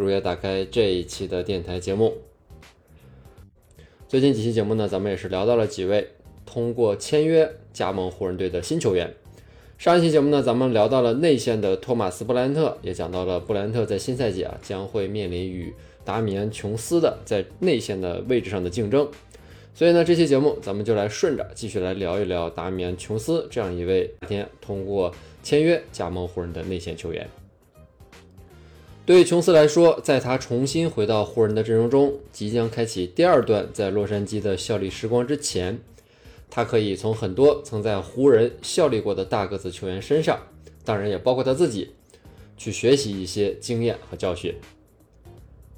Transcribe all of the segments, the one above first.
如约打开这一期的电台节目。最近几期节目呢，咱们也是聊到了几位通过签约加盟湖人队的新球员。上一期节目呢，咱们聊到了内线的托马斯布莱恩特，也讲到了布莱恩特在新赛季啊将会面临与达米安琼斯的在内线的位置上的竞争。所以呢，这期节目咱们就来顺着继续来聊一聊达米安琼斯这样一位今天通过。签约加盟湖人的内线球员，对于琼斯来说，在他重新回到湖人的阵容中，即将开启第二段在洛杉矶的效力时光之前，他可以从很多曾在湖人效力过的大个子球员身上，当然也包括他自己，去学习一些经验和教训。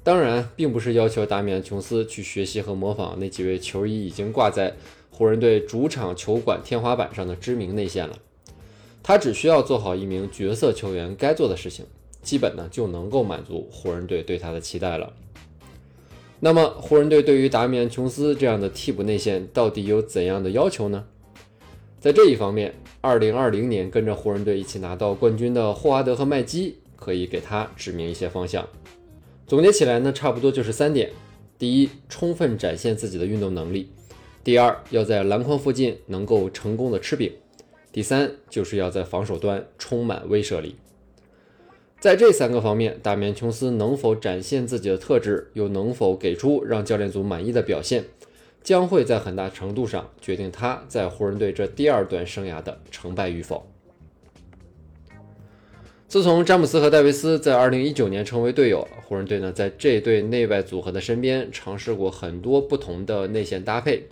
当然，并不是要求达米安·琼斯去学习和模仿那几位球衣已经挂在湖人队主场球馆天花板上的知名内线了。他只需要做好一名角色球员该做的事情，基本呢就能够满足湖人队对他的期待了。那么，湖人队对于达米安·琼斯这样的替补内线到底有怎样的要求呢？在这一方面，2020年跟着湖人队一起拿到冠军的霍华德和麦基可以给他指明一些方向。总结起来呢，差不多就是三点：第一，充分展现自己的运动能力；第二，要在篮筐附近能够成功的吃饼。第三就是要在防守端充满威慑力，在这三个方面，大面·琼斯能否展现自己的特质，又能否给出让教练组满意的表现，将会在很大程度上决定他在湖人队这第二段生涯的成败与否。自从詹姆斯和戴维斯在2019年成为队友，湖人队呢在这对内外组合的身边尝试过很多不同的内线搭配。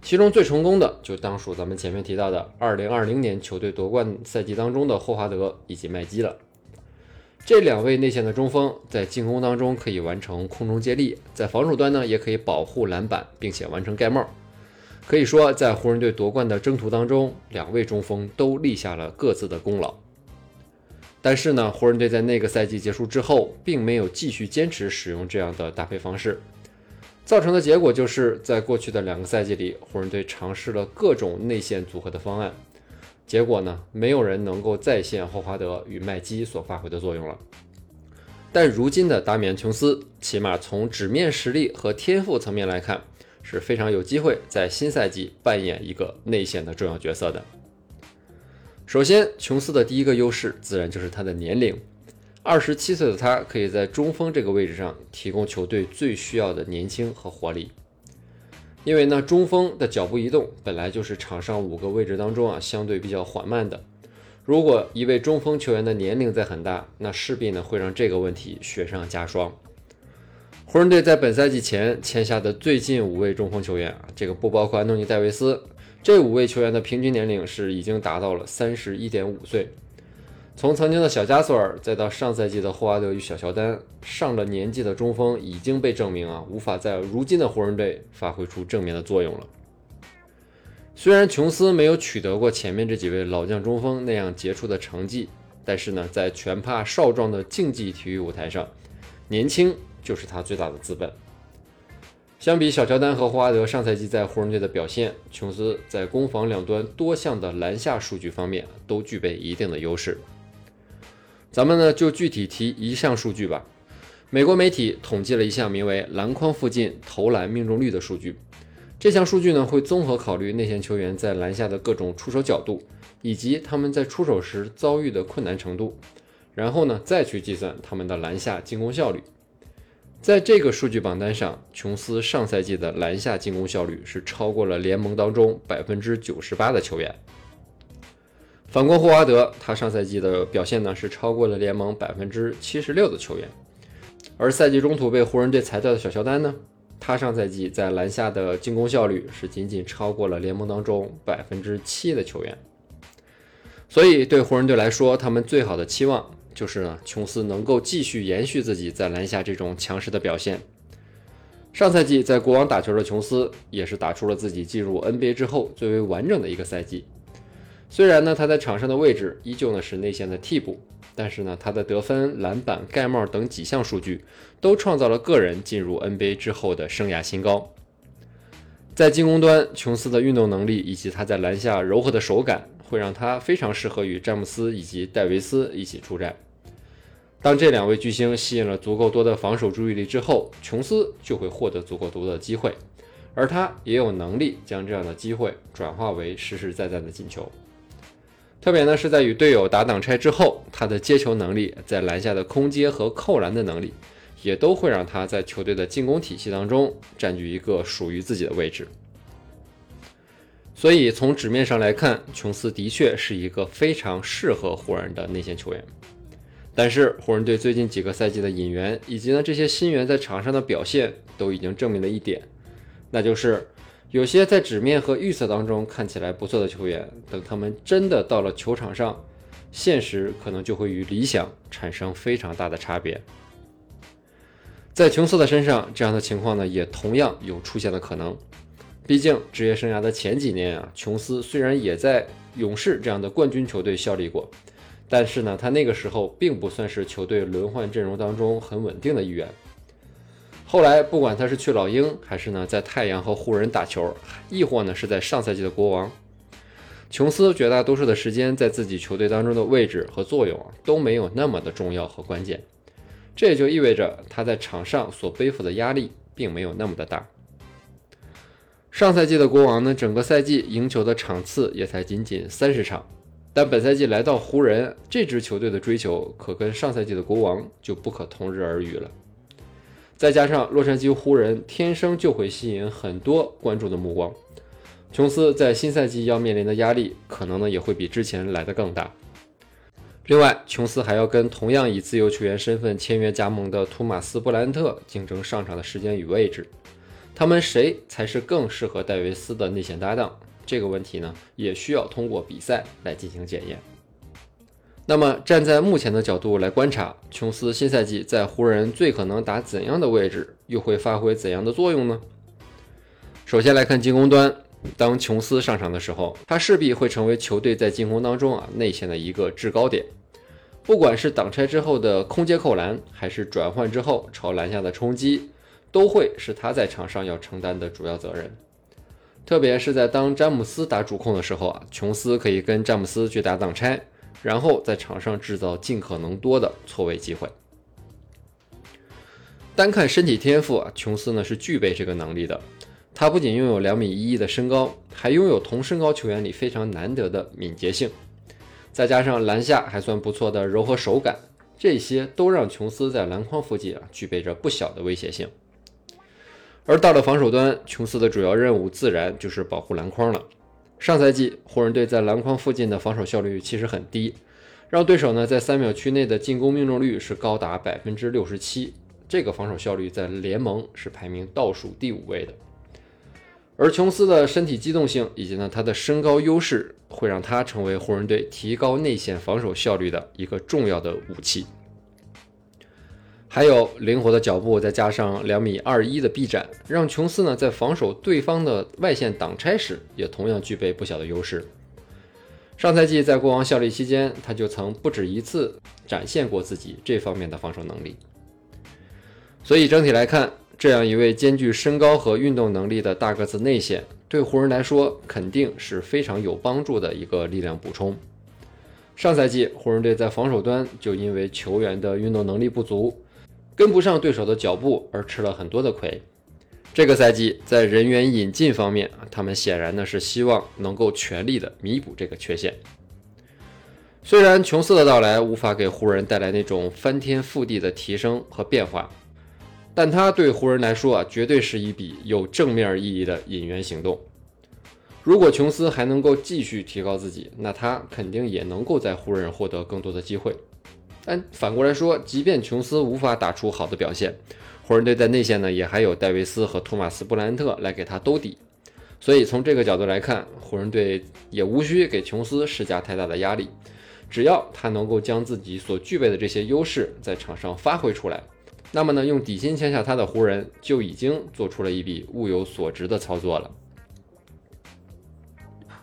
其中最成功的就当属咱们前面提到的2020年球队夺冠赛季当中的霍华德以及麦基了。这两位内线的中锋在进攻当中可以完成空中接力，在防守端呢也可以保护篮板，并且完成盖帽。可以说，在湖人队夺冠的征途当中，两位中锋都立下了各自的功劳。但是呢，湖人队在那个赛季结束之后，并没有继续坚持使用这样的搭配方式。造成的结果就是在过去的两个赛季里，湖人队尝试了各种内线组合的方案，结果呢，没有人能够再现霍华德与麦基所发挥的作用了。但如今的达米安·琼斯，起码从纸面实力和天赋层面来看，是非常有机会在新赛季扮演一个内线的重要角色的。首先，琼斯的第一个优势自然就是他的年龄。二十七岁的他，可以在中锋这个位置上提供球队最需要的年轻和活力。因为呢，中锋的脚步移动本来就是场上五个位置当中啊相对比较缓慢的。如果一位中锋球员的年龄在很大，那势必呢会让这个问题雪上加霜。湖人队在本赛季前签下的最近五位中锋球员啊，这个不包括安东尼·戴维斯，这五位球员的平均年龄是已经达到了三十一点五岁。从曾经的小加索尔，再到上赛季的霍华德与小乔丹，上了年纪的中锋已经被证明啊，无法在如今的湖人队发挥出正面的作用了。虽然琼斯没有取得过前面这几位老将中锋那样杰出的成绩，但是呢，在全怕少壮的竞技体育舞台上，年轻就是他最大的资本。相比小乔丹和霍华德上赛季在湖人队的表现，琼斯在攻防两端多项的篮下数据方面都具备一定的优势。咱们呢就具体提一项数据吧。美国媒体统计了一项名为“篮筐附近投篮命中率”的数据。这项数据呢会综合考虑内线球员在篮下的各种出手角度，以及他们在出手时遭遇的困难程度，然后呢再去计算他们的篮下进攻效率。在这个数据榜单上，琼斯上赛季的篮下进攻效率是超过了联盟当中百分之九十八的球员。反观霍华德，他上赛季的表现呢是超过了联盟百分之七十六的球员，而赛季中途被湖人队裁掉的小乔丹呢，他上赛季在篮下的进攻效率是仅仅超过了联盟当中百分之七的球员。所以对湖人队来说，他们最好的期望就是呢，琼斯能够继续延续自己在篮下这种强势的表现。上赛季在国王打球的琼斯，也是打出了自己进入 NBA 之后最为完整的一个赛季。虽然呢，他在场上的位置依旧呢是内线的替补，但是呢，他的得分、篮板、盖帽等几项数据都创造了个人进入 NBA 之后的生涯新高。在进攻端，琼斯的运动能力以及他在篮下柔和的手感，会让他非常适合与詹姆斯以及戴维斯一起出战。当这两位巨星吸引了足够多的防守注意力之后，琼斯就会获得足够多的机会，而他也有能力将这样的机会转化为实实在在的进球。特别呢是在与队友打挡拆之后，他的接球能力、在篮下的空接和扣篮的能力，也都会让他在球队的进攻体系当中占据一个属于自己的位置。所以从纸面上来看，琼斯的确是一个非常适合湖人的内线球员。但是湖人队最近几个赛季的引援，以及呢这些新援在场上的表现，都已经证明了一点，那就是有些在纸面和预测当中看起来不错的球员，等他们真的到了球场上，现实可能就会与理想产生非常大的差别。在琼斯的身上，这样的情况呢，也同样有出现的可能。毕竟职业生涯的前几年啊，琼斯虽然也在勇士这样的冠军球队效力过。但是呢，他那个时候并不算是球队轮换阵容当中很稳定的一员。后来，不管他是去老鹰，还是呢在太阳和湖人打球，亦或呢是在上赛季的国王，琼斯绝大多数的时间在自己球队当中的位置和作用啊都没有那么的重要和关键。这也就意味着他在场上所背负的压力并没有那么的大。上赛季的国王呢，整个赛季赢球的场次也才仅仅三十场。但本赛季来到湖人这支球队的追求，可跟上赛季的国王就不可同日而语了。再加上洛杉矶湖人天生就会吸引很多关注的目光，琼斯在新赛季要面临的压力，可能呢也会比之前来的更大。另外，琼斯还要跟同样以自由球员身份签约加盟的托马斯布莱恩特竞争上场的时间与位置，他们谁才是更适合戴维斯的内线搭档？这个问题呢，也需要通过比赛来进行检验。那么，站在目前的角度来观察，琼斯新赛季在湖人最可能打怎样的位置，又会发挥怎样的作用呢？首先来看进攻端，当琼斯上场的时候，他势必会成为球队在进攻当中啊内线的一个制高点。不管是挡拆之后的空接扣篮，还是转换之后朝篮下的冲击，都会是他在场上要承担的主要责任。特别是在当詹姆斯打主控的时候啊，琼斯可以跟詹姆斯去打挡拆，然后在场上制造尽可能多的错位机会。单看身体天赋啊，琼斯呢是具备这个能力的。他不仅拥有两米一一的身高，还拥有同身高球员里非常难得的敏捷性，再加上篮下还算不错的柔和手感，这些都让琼斯在篮筐附近啊具备着不小的威胁性。而到了防守端，琼斯的主要任务自然就是保护篮筐了。上赛季湖人队在篮筐附近的防守效率其实很低，让对手呢在三秒区内的进攻命中率是高达百分之六十七，这个防守效率在联盟是排名倒数第五位的。而琼斯的身体机动性以及呢他的身高优势，会让他成为湖人队提高内线防守效率的一个重要的武器。还有灵活的脚步，再加上两米二一的臂展，让琼斯呢在防守对方的外线挡拆时，也同样具备不小的优势。上赛季在国王效力期间，他就曾不止一次展现过自己这方面的防守能力。所以整体来看，这样一位兼具身高和运动能力的大个子内线，对湖人来说肯定是非常有帮助的一个力量补充。上赛季湖人队在防守端就因为球员的运动能力不足。跟不上对手的脚步而吃了很多的亏。这个赛季在人员引进方面啊，他们显然呢是希望能够全力的弥补这个缺陷。虽然琼斯的到来无法给湖人带来那种翻天覆地的提升和变化，但他对湖人来说啊，绝对是一笔有正面意义的引援行动。如果琼斯还能够继续提高自己，那他肯定也能够在湖人获得更多的机会。但反过来说，即便琼斯无法打出好的表现，湖人队在内线呢也还有戴维斯和托马斯布莱恩特来给他兜底，所以从这个角度来看，湖人队也无需给琼斯施加太大的压力，只要他能够将自己所具备的这些优势在场上发挥出来，那么呢，用底薪签下他的湖人就已经做出了一笔物有所值的操作了。